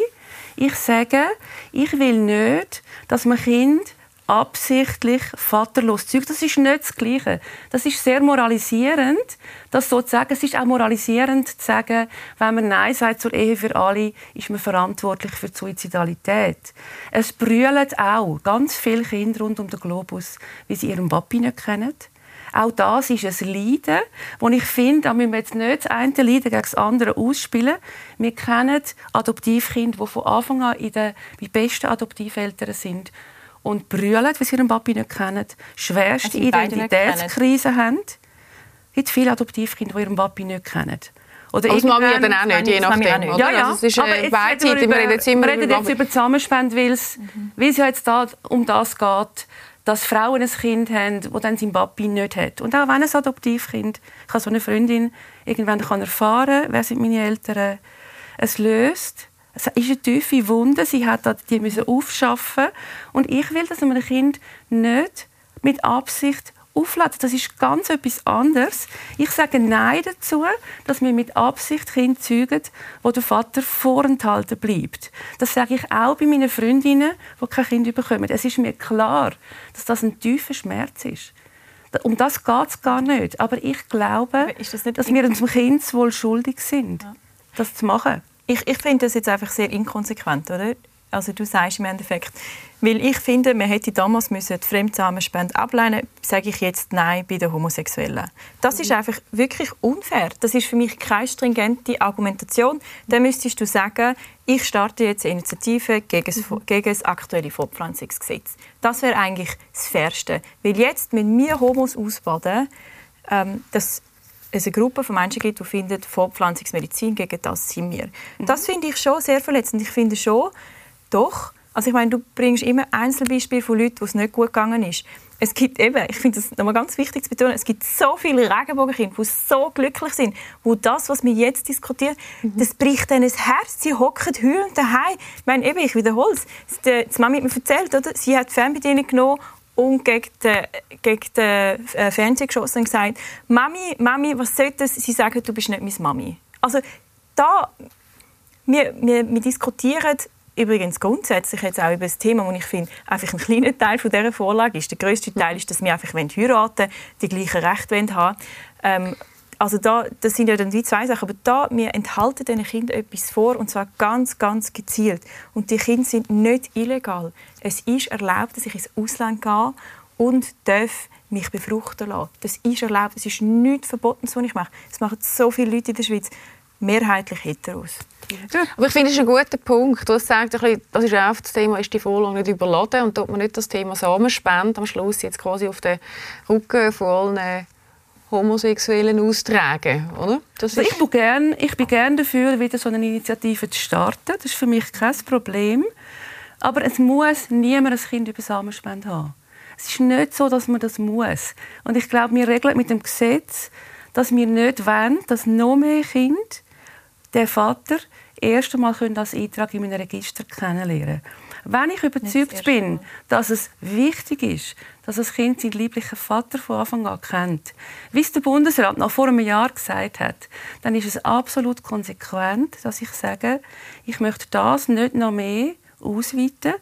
Ich sage, ich will nicht, dass man Kind absichtlich vaterlos zeugt. Das ist nicht das Gleiche. Das ist sehr moralisierend, das so zu sagen. Es ist auch moralisierend zu sagen, wenn man Nein sagt zur Ehe für alle, ist man verantwortlich für die Suizidalität. Es brüllen auch ganz viele Kinder rund um den Globus, wie sie ihren Papi nicht kennen. Auch das ist ein Leiden, wo ich finde, da müssen wir jetzt nicht das eine Leiden gegen das andere ausspielen. Wir kennen Adoptivkinder, die von Anfang an in den, die besten Adoptiveltern sind und brüllen, weil sie ihren Papi nicht kennen, schwerste also Identitätskrise haben. Es gibt viele Adoptivkinder, die ihren Papi nicht kennen. Oder das Mami ja dann auch nicht, je nachdem. Nicht. Ja, ja. Also es ist aber äh, beidseitig. Wir reden jetzt, immer wir reden jetzt über Zusammenspende, weil es mhm. ja jetzt da um das geht, dass Frauen ein Kind haben, das dann sein Papi nicht hat. Und auch wenn ein Adoptivkind, ich habe so eine Freundin, irgendwann kann erfahren, wer sind meine Eltern, es löst es ist eine tiefe Wunde, sie hat die müssen aufschaffen und ich will, dass man ein Kind nicht mit Absicht aufladen. Das ist ganz etwas anderes. Ich sage Nein dazu, dass wir mit Absicht Kinder zeugen, wo der Vater vorenthalten bleibt. Das sage ich auch bei meinen Freundinnen, die kein Kind bekommen. Es ist mir klar, dass das ein tiefer Schmerz ist. Um das geht es gar nicht. Aber ich glaube, das dass wir unserem Kind wohl schuldig sind, ja. das zu machen. Ich, ich finde das jetzt einfach sehr inkonsequent, oder? Also du sagst im Endeffekt, weil ich finde, man hätte damals müssen die Fremdzusammenspende ablehnen, sage ich jetzt Nein bei den Homosexuellen. Das ist mhm. einfach wirklich unfair. Das ist für mich keine stringente Argumentation. Dann müsstest du sagen, ich starte jetzt eine Initiative gegen das, mhm. gegen das aktuelle Fortpflanzungsgesetz. Das wäre eigentlich das Fairste. Weil jetzt müssen wir Homos ausbaden, ähm, das es eine Gruppe von Menschen gibt, die finden, Fortpflanzungsmedizin, gegen das sind wir. Mhm. Das finde ich schon sehr verletzend. Ich finde schon, doch, also ich meine, du bringst immer Einzelbeispiele von Leuten, wo es nicht gut gegangen ist. Es gibt eben, ich finde das nochmal ganz wichtig zu betonen, es gibt so viele Regenbogenkinder, die so glücklich sind, wo das, was wir jetzt diskutieren, mhm. das bricht ihnen das Herz. Sie hocken heulend daheim. Ich meine, eben, ich wiederhole es. Die Mami hat mir erzählt, oder? sie hat die Fernbedienung genommen und gegen den, gegen den äh, Fernseher geschossen und gesagt, Mami, Mami, was soll das? Sie sagen, du bist nicht meine Mami. Also da, wir, wir, wir diskutieren übrigens grundsätzlich jetzt auch über das Thema, das ich finde, einfach ein kleiner Teil von dieser Vorlage ist. Der größte Teil ist, dass wir einfach heiraten die gleichen Rechte haben ähm, also da, das sind ja dann die zwei Sachen, aber da, wir enthalten den Kindern etwas vor, und zwar ganz, ganz gezielt. Und die Kinder sind nicht illegal. Es ist erlaubt, dass ich ins Ausland gehe und darf mich befruchten lassen. Das ist erlaubt, es ist nichts verboten, was ich mache. Das machen so viele Leute in der Schweiz, mehrheitlich heteros. Aber ich finde, das ist ein guter Punkt. Du sagst, das ist auch das Thema, ist die Vorlage nicht überladen und tut man nicht das Thema Samenspende am Schluss jetzt quasi auf den Rücken von allen Homosexuellen austragen, oder? Das also ich, bin gern, ich bin gerne dafür, wieder so eine Initiative zu starten. Das ist für mich kein Problem. Aber es muss niemand ein Kind über Samenspende haben. Es ist nicht so, dass man das muss. Und ich glaube, wir regeln mit dem Gesetz, dass wir nicht wollen, dass noch mehr Kinder den Vater erst einmal als Eintrag in meinem Register kennenlernen können. Wenn ich überzeugt bin, dass es wichtig ist, dass das Kind seinen lieblichen Vater von Anfang an kennt, wie es der Bundesrat noch vor einem Jahr gesagt hat, dann ist es absolut konsequent, dass ich sage, ich möchte das nicht noch mehr ausweiten.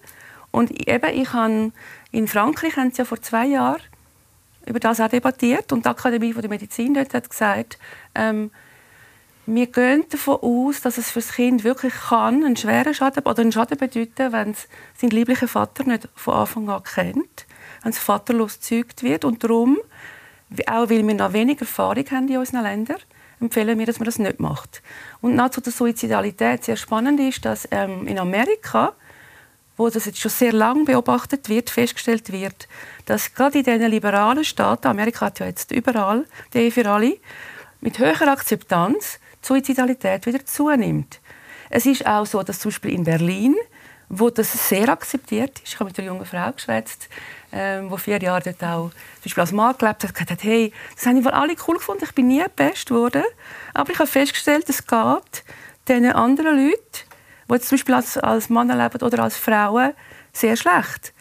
Und eben, ich habe in Frankreich haben sie ja vor zwei Jahren über das auch debattiert. Und die Akademie der Medizin dort hat gesagt, ähm, wir gehen davon aus, dass es für das Kind wirklich kann einen schweren Schaden oder einen Schaden bedeuten, wenn es seinen lieblichen Vater nicht von Anfang an kennt. wenn es vaterlos gezeugt wird. Und darum, auch weil wir noch weniger Erfahrung haben in unseren Ländern, empfehlen wir, dass man das nicht macht. Und nach zu der Suizidalität sehr spannend ist, dass ähm, in Amerika, wo das jetzt schon sehr lange beobachtet wird, festgestellt wird, dass gerade in diesen liberalen Staaten, Amerika hat ja jetzt überall die für alle, mit höherer Akzeptanz Suizidalität wieder zunimmt. Es ist auch so, dass zum Beispiel in Berlin, wo das sehr akzeptiert ist, ich habe mit einer jungen Frau geschwätzt, ähm, wo vier Jahre dort auch zum Beispiel als Mann gelebt hat, gesagt hat, hey, das haben wohl alle cool gefunden, ich bin nie best geworden, aber ich habe festgestellt, es geht diesen anderen Leuten, die zum Beispiel als, als Mann leben oder als Frauen, sehr schlecht.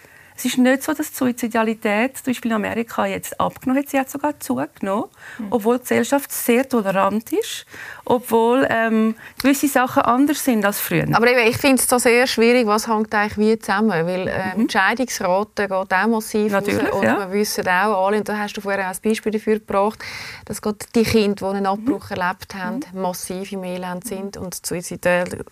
Es ist nicht so, dass die Suizidalität zum Beispiel in Amerika jetzt abgenommen hat. Sie hat sogar zugenommen, mhm. obwohl die Gesellschaft sehr tolerant ist, obwohl ähm, gewisse Sachen anders sind als früher. Aber eben, ich finde es so sehr schwierig, was hängt eigentlich wie zusammen, weil äh, mhm. die Scheidungsrate geht auch massiv Natürlich, raus, und ja. wir wissen auch alle, und da hast du vorher auch ein Beispiel dafür gebracht, dass gerade die Kinder, die einen Abbruch mhm. erlebt haben, mhm. massiv im Elend sind und die Suizidrate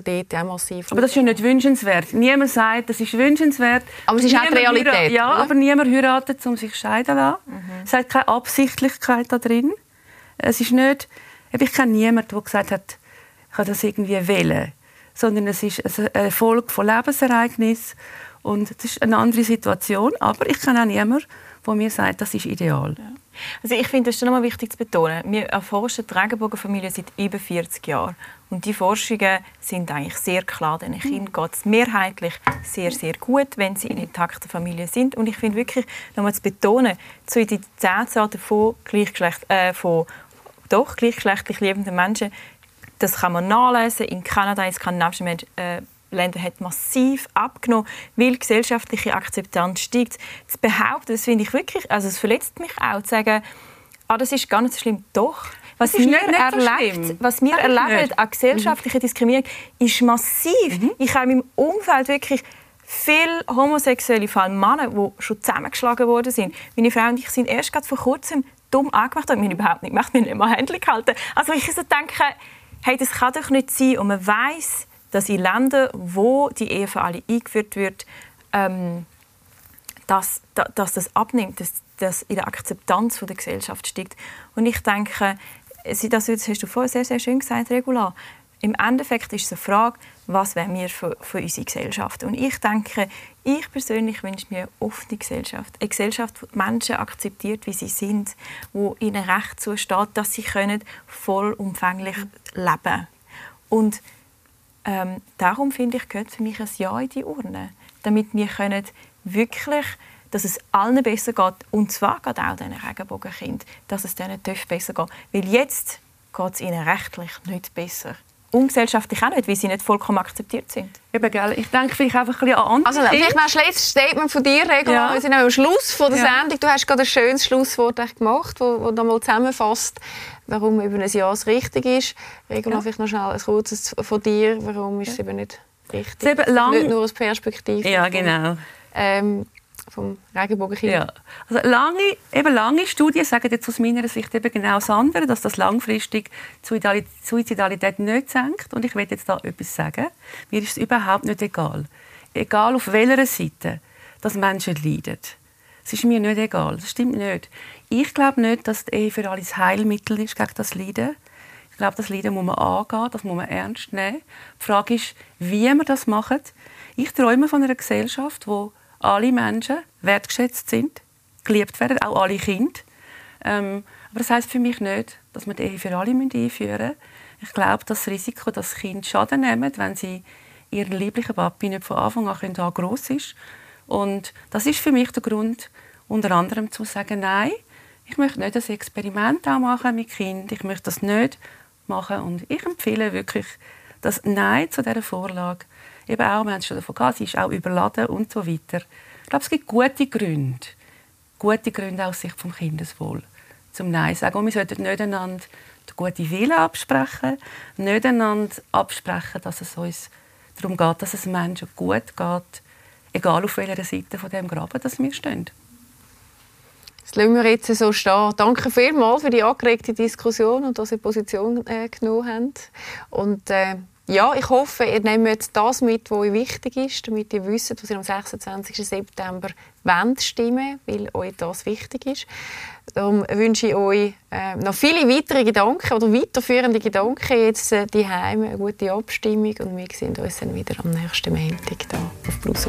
dort auch massiv. Aber das ist ja nicht wünschenswert. Niemand sagt, das ist wünschenswert. Aber es ist auch die Realität. ja, oder? aber niemand heiratet, um sich scheiden zu lassen. Mhm. Es hat keine Absichtlichkeit da drin. Es ist nicht, ich kenne niemanden, der gesagt hat, ich kann das irgendwie wählen. Sondern es ist ein Erfolg von Lebensereignissen. Und das ist eine andere Situation. Aber ich kenne auch niemanden, der mir sagt, das ist ideal. Ja. Also ich finde, es ist noch wichtig zu betonen. Wir erforschen die Regenbogenfamilie seit über 40 Jahren. Und die Forschungen sind eigentlich sehr klar. Den Kindern geht es mehrheitlich sehr, sehr gut, wenn sie in intakter Familie sind. Und ich finde wirklich, nochmal zu betonen, die Identitätsarten von, Gleichgeschlecht, äh, von doch gleichgeschlechtlich liebenden Menschen, das kann man nachlesen. In Kanada, in skandinavischen äh, Ländern hat massiv abgenommen, weil gesellschaftliche Akzeptanz steigt. Das behaupten, das finde ich wirklich, also es verletzt mich auch, zu sagen, ah, das ist gar nicht so schlimm. Doch, was wir, erlebt, so was wir erleben an gesellschaftlicher Diskriminierung, ist massiv. Mhm. Ich habe in meinem Umfeld wirklich viele homosexuelle, vor allem Männer, die schon zusammengeschlagen worden sind. Meine Frau und ich sind erst gerade vor kurzem dumm angemacht. Wir haben überhaupt nicht gemacht, wir haben nicht mal Händchen gehalten. Also ich so denke, hey, das kann doch nicht sein. Und man weiß, dass in Ländern, wo die Ehe für alle eingeführt wird, ähm, dass, dass das abnimmt, dass das in der Akzeptanz der Gesellschaft steigt. Und ich denke, das hast du vorher sehr, sehr schön gesagt, Regula. Im Endeffekt ist es eine Frage, was wollen wir für, für unsere Gesellschaft? Und ich denke, ich persönlich wünsche mir eine offene Gesellschaft. Eine Gesellschaft, die Menschen akzeptiert, wie sie sind, wo ihnen Recht zusteht, dass sie können vollumfänglich leben können. Und ähm, darum finde ich, gehört für mich ein Ja in die Urne. Damit wir können wirklich dass es allen besser geht. Und zwar geht auch diesen Regenbogenkindern, dass es denen besser geht. Weil jetzt geht es ihnen rechtlich nicht besser. Und gesellschaftlich auch nicht, weil sie nicht vollkommen akzeptiert sind. Eben, gell? Ich denke vielleicht einfach ein bisschen an andere Also vielleicht noch ein letztes Statement von dir, Regula. Ja. Wir sind am Schluss von der ja. Sendung. Du hast gerade ein schönes Schlusswort gemacht, das nochmal zusammenfasst, warum eben ein Ja das richtig ist. Regula, ja. vielleicht noch schnell ein kurzes von dir. Warum ist es eben nicht richtig? Eben lang... Nicht nur aus Perspektive. Ja, genau. Ähm, vom Regenbogenkind. Ja. Also lange, eben lange Studien sagen jetzt aus meiner Sicht eben genau das andere, dass das langfristig die Suizidalität nicht senkt. Und ich will jetzt da etwas sagen. Mir ist es überhaupt nicht egal. Egal auf welcher Seite, dass Menschen leiden. Es ist mir nicht egal. Das stimmt nicht. Ich glaube nicht, dass die Ehe für alles Heilmittel ist gegen das Leiden. Ich glaube, das Leiden muss man angehen, das muss man ernst nehmen. Die Frage ist, wie man das macht. Ich träume von einer Gesellschaft, wo alle Menschen wertgeschätzt sind, geliebt werden, auch alle Kinder. Ähm, aber das heißt für mich nicht, dass wir die Ehe für alle einführen müssen. Ich glaube, das Risiko, dass Kinder Schaden nehmen, wenn sie ihren lieblichen Papi nicht von Anfang an können, groß ist. Und das ist für mich der Grund, unter anderem zu sagen, nein, ich möchte nicht das Experiment auch machen mit Kind. Ich möchte das nicht machen. Und ich empfehle wirklich das Nein zu dieser Vorlage eben auch, wir haben es schon davon gehabt, sie ist auch überladen und so weiter. Ich glaube, es gibt gute Gründe, gute Gründe aus Sicht des Kindeswohl zum Nein sagen. Und wir sollten nicht einander den guten Willen absprechen, nicht einander absprechen, dass es uns darum geht, dass es Menschen gut geht, egal auf welcher Seite von dem Graben dass wir stehen. Das lassen wir jetzt so stehen. Danke vielmals für die angeregte Diskussion und dass Sie Position äh, genommen haben. Und, äh, ja, ich hoffe, ihr nehmt das mit, was euch wichtig ist, damit ihr wisst, was ihr am 26. September wollt stimmen, weil euch das wichtig ist. Darum wünsche ich euch äh, noch viele weitere Gedanken oder weiterführende Gedanken jetzt äh, eine gute Abstimmung und wir sehen uns dann wieder am nächsten Montag hier auf Plus